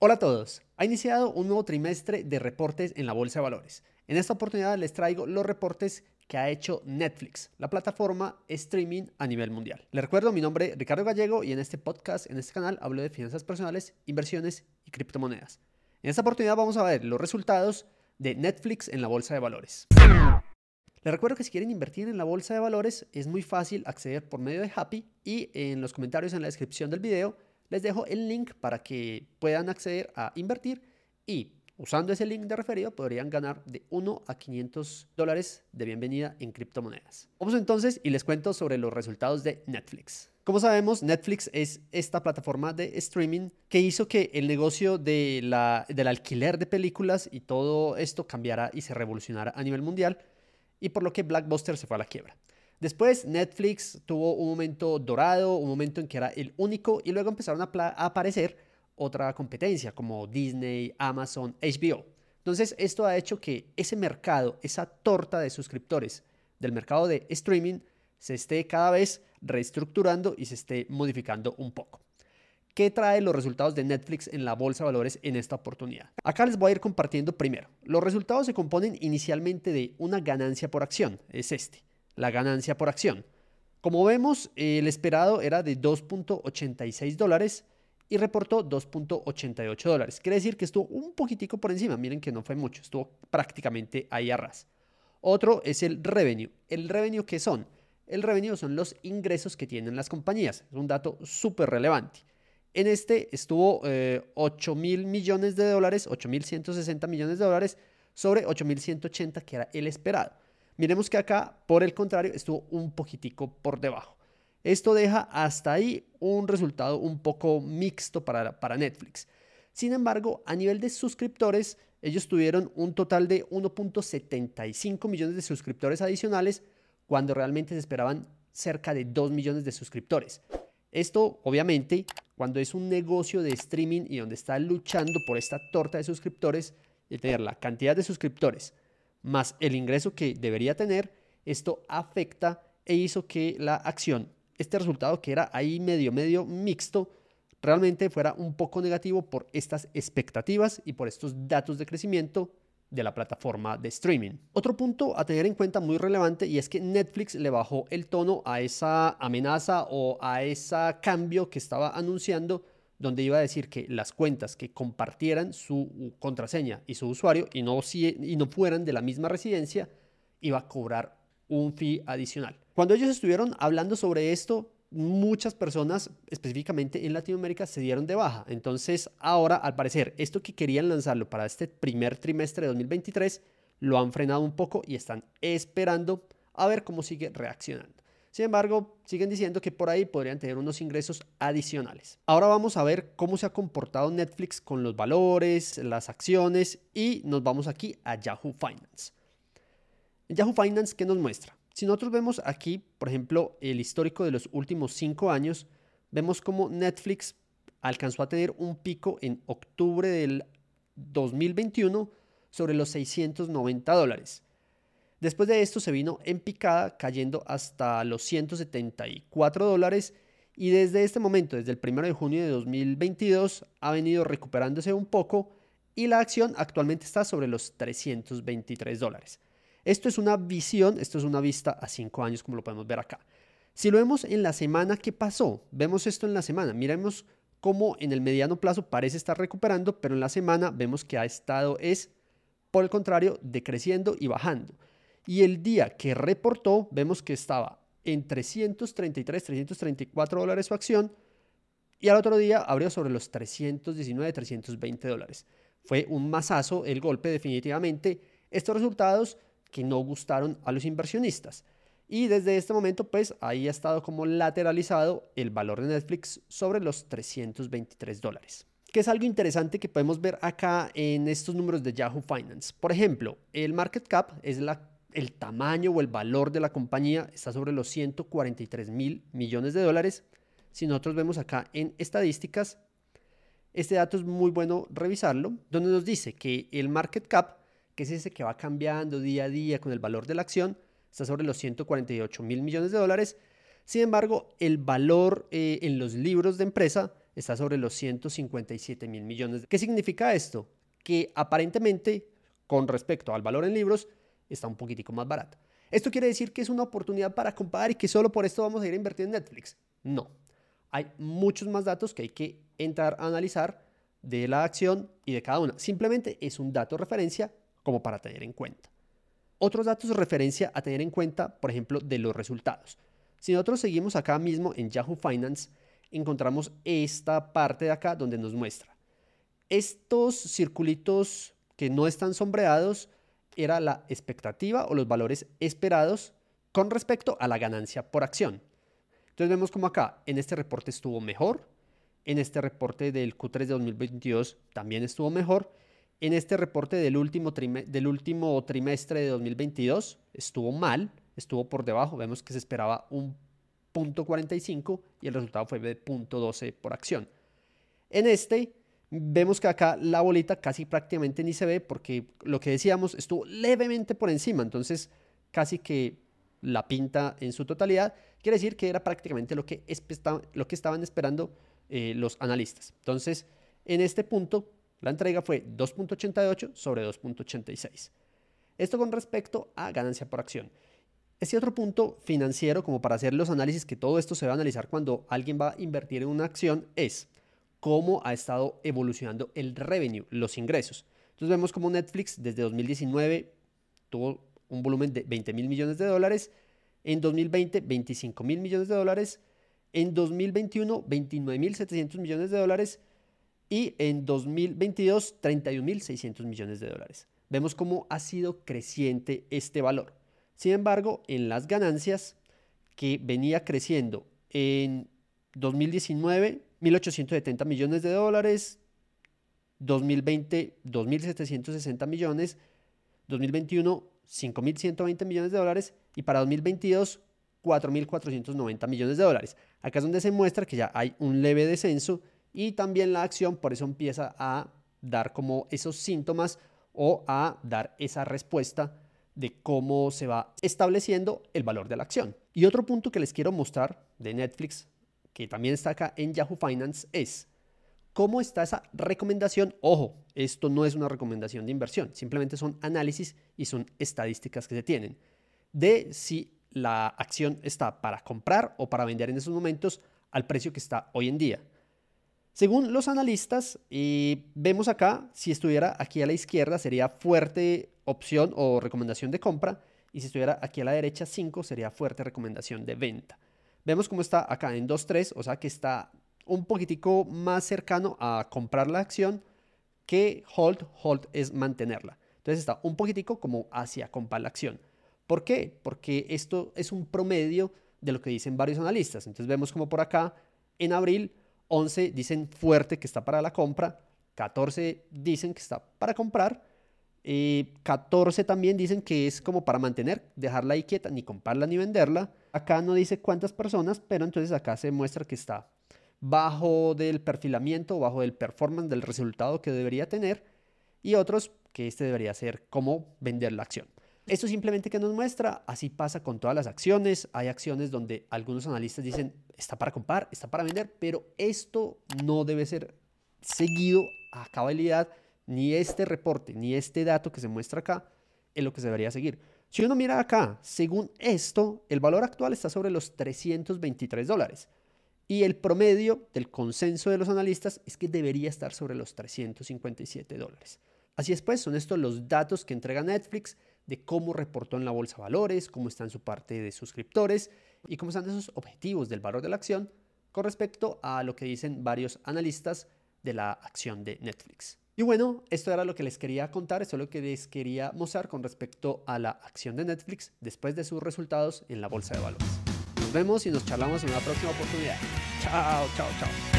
Hola a todos. Ha iniciado un nuevo trimestre de reportes en la Bolsa de Valores. En esta oportunidad les traigo los reportes que ha hecho Netflix, la plataforma streaming a nivel mundial. Les recuerdo, mi nombre es Ricardo Gallego y en este podcast, en este canal, hablo de finanzas personales, inversiones y criptomonedas. En esta oportunidad vamos a ver los resultados de Netflix en la Bolsa de Valores. Les recuerdo que si quieren invertir en la Bolsa de Valores es muy fácil acceder por medio de Happy y en los comentarios en la descripción del video les dejo el link para que puedan acceder a invertir y usando ese link de referido podrían ganar de 1 a 500 dólares de bienvenida en criptomonedas. Vamos entonces y les cuento sobre los resultados de Netflix. Como sabemos, Netflix es esta plataforma de streaming que hizo que el negocio de la, del alquiler de películas y todo esto cambiara y se revolucionara a nivel mundial y por lo que Blackbuster se fue a la quiebra. Después Netflix tuvo un momento dorado, un momento en que era el único y luego empezaron a, aparecer otra competencia como Disney, Amazon, HBO. Entonces esto ha hecho que ese mercado, esa torta de suscriptores del mercado de streaming se esté cada vez reestructurando y se esté modificando un poco. ¿Qué trae los resultados de Netflix en la bolsa de valores en esta oportunidad? Acá les voy a ir compartiendo primero. Los resultados se componen inicialmente de una ganancia por acción, es este la ganancia por acción. Como vemos, el esperado era de 2.86 dólares y reportó 2.88 dólares. Quiere decir que estuvo un poquitico por encima. Miren que no fue mucho, estuvo prácticamente ahí a ras. Otro es el revenue. ¿El revenue qué son? El revenue son los ingresos que tienen las compañías. Es un dato súper relevante. En este estuvo 8 eh, mil millones de dólares, 8.160 millones de dólares sobre 8.180 que era el esperado. Miremos que acá, por el contrario, estuvo un poquitico por debajo. Esto deja hasta ahí un resultado un poco mixto para, para Netflix. Sin embargo, a nivel de suscriptores, ellos tuvieron un total de 1.75 millones de suscriptores adicionales cuando realmente se esperaban cerca de 2 millones de suscriptores. Esto, obviamente, cuando es un negocio de streaming y donde está luchando por esta torta de suscriptores, y tener la cantidad de suscriptores más el ingreso que debería tener, esto afecta e hizo que la acción, este resultado que era ahí medio, medio mixto, realmente fuera un poco negativo por estas expectativas y por estos datos de crecimiento de la plataforma de streaming. Otro punto a tener en cuenta muy relevante y es que Netflix le bajó el tono a esa amenaza o a ese cambio que estaba anunciando donde iba a decir que las cuentas que compartieran su contraseña y su usuario y no, y no fueran de la misma residencia, iba a cobrar un fee adicional. Cuando ellos estuvieron hablando sobre esto, muchas personas, específicamente en Latinoamérica, se dieron de baja. Entonces, ahora, al parecer, esto que querían lanzarlo para este primer trimestre de 2023, lo han frenado un poco y están esperando a ver cómo sigue reaccionando. Sin embargo, siguen diciendo que por ahí podrían tener unos ingresos adicionales. Ahora vamos a ver cómo se ha comportado Netflix con los valores, las acciones y nos vamos aquí a Yahoo Finance. Yahoo Finance, ¿qué nos muestra? Si nosotros vemos aquí, por ejemplo, el histórico de los últimos cinco años, vemos cómo Netflix alcanzó a tener un pico en octubre del 2021 sobre los 690 dólares. Después de esto se vino en picada, cayendo hasta los 174 dólares y desde este momento, desde el 1 de junio de 2022, ha venido recuperándose un poco y la acción actualmente está sobre los 323 dólares. Esto es una visión, esto es una vista a 5 años como lo podemos ver acá. Si lo vemos en la semana que pasó, vemos esto en la semana, miremos cómo en el mediano plazo parece estar recuperando, pero en la semana vemos que ha estado es, por el contrario, decreciendo y bajando. Y el día que reportó, vemos que estaba en 333, 334 dólares su acción. Y al otro día abrió sobre los 319, 320 dólares. Fue un masazo el golpe definitivamente. Estos resultados que no gustaron a los inversionistas. Y desde este momento, pues ahí ha estado como lateralizado el valor de Netflix sobre los 323 dólares. Que es algo interesante que podemos ver acá en estos números de Yahoo Finance. Por ejemplo, el market cap es la el tamaño o el valor de la compañía está sobre los 143 mil millones de dólares. Si nosotros vemos acá en estadísticas, este dato es muy bueno revisarlo, donde nos dice que el market cap, que es ese que va cambiando día a día con el valor de la acción, está sobre los 148 mil millones de dólares. Sin embargo, el valor eh, en los libros de empresa está sobre los 157 mil millones. ¿Qué significa esto? Que aparentemente, con respecto al valor en libros, está un poquitico más barata. ¿Esto quiere decir que es una oportunidad para comprar y que solo por esto vamos a ir a invertir en Netflix? No. Hay muchos más datos que hay que entrar a analizar de la acción y de cada una. Simplemente es un dato referencia como para tener en cuenta. Otros datos referencia a tener en cuenta, por ejemplo, de los resultados. Si nosotros seguimos acá mismo en Yahoo Finance, encontramos esta parte de acá donde nos muestra. Estos circulitos que no están sombreados era la expectativa o los valores esperados con respecto a la ganancia por acción. Entonces vemos como acá en este reporte estuvo mejor, en este reporte del Q3 de 2022 también estuvo mejor, en este reporte del último, trimestre de 2022 estuvo mal, estuvo por debajo, vemos que se esperaba un punto 45 y el resultado fue de punto 12 por acción. En este vemos que acá la bolita casi prácticamente ni se ve porque lo que decíamos estuvo levemente por encima, entonces casi que la pinta en su totalidad, quiere decir que era prácticamente lo que, lo que estaban esperando eh, los analistas. Entonces, en este punto, la entrega fue 2.88 sobre 2.86. Esto con respecto a ganancia por acción. Este otro punto financiero, como para hacer los análisis, que todo esto se va a analizar cuando alguien va a invertir en una acción, es cómo ha estado evolucionando el revenue, los ingresos. Entonces vemos como Netflix desde 2019 tuvo un volumen de 20 mil millones de dólares, en 2020 25 mil millones de dólares, en 2021 29 mil 700 millones de dólares y en 2022 31 mil 600 millones de dólares. Vemos cómo ha sido creciente este valor. Sin embargo, en las ganancias que venía creciendo en 2019, 1.870 millones de dólares, 2020, 2.760 millones, 2021, 5.120 millones de dólares y para 2022, 4.490 millones de dólares. Acá es donde se muestra que ya hay un leve descenso y también la acción por eso empieza a dar como esos síntomas o a dar esa respuesta de cómo se va estableciendo el valor de la acción. Y otro punto que les quiero mostrar de Netflix, que también está acá en Yahoo Finance, es cómo está esa recomendación. Ojo, esto no es una recomendación de inversión, simplemente son análisis y son estadísticas que se tienen de si la acción está para comprar o para vender en esos momentos al precio que está hoy en día. Según los analistas, y vemos acá, si estuviera aquí a la izquierda sería fuerte opción o recomendación de compra y si estuviera aquí a la derecha 5 sería fuerte recomendación de venta. Vemos cómo está acá en 2.3, o sea que está un poquitico más cercano a comprar la acción que hold, hold es mantenerla. Entonces está un poquitico como hacia comprar la acción. ¿Por qué? Porque esto es un promedio de lo que dicen varios analistas. Entonces vemos como por acá en abril 11 dicen fuerte que está para la compra, 14 dicen que está para comprar, 14 también dicen que es como para mantener, dejarla ahí quieta, ni comprarla ni venderla. Acá no dice cuántas personas, pero entonces acá se muestra que está bajo del perfilamiento, bajo del performance, del resultado que debería tener, y otros que este debería ser como vender la acción. Esto simplemente que nos muestra, así pasa con todas las acciones. Hay acciones donde algunos analistas dicen, está para comprar, está para vender, pero esto no debe ser seguido a cabalidad, ni este reporte, ni este dato que se muestra acá, es lo que se debería seguir. Si uno mira acá, según esto, el valor actual está sobre los 323 dólares. Y el promedio del consenso de los analistas es que debería estar sobre los 357 dólares. Así es pues, son estos los datos que entrega Netflix de cómo reportó en la bolsa valores, cómo está en su parte de suscriptores y cómo están esos objetivos del valor de la acción con respecto a lo que dicen varios analistas de la acción de Netflix. Y bueno, esto era lo que les quería contar, esto es lo que les quería mostrar con respecto a la acción de Netflix después de sus resultados en la bolsa de valores. Nos vemos y nos charlamos en una próxima oportunidad. Chao, chao, chao.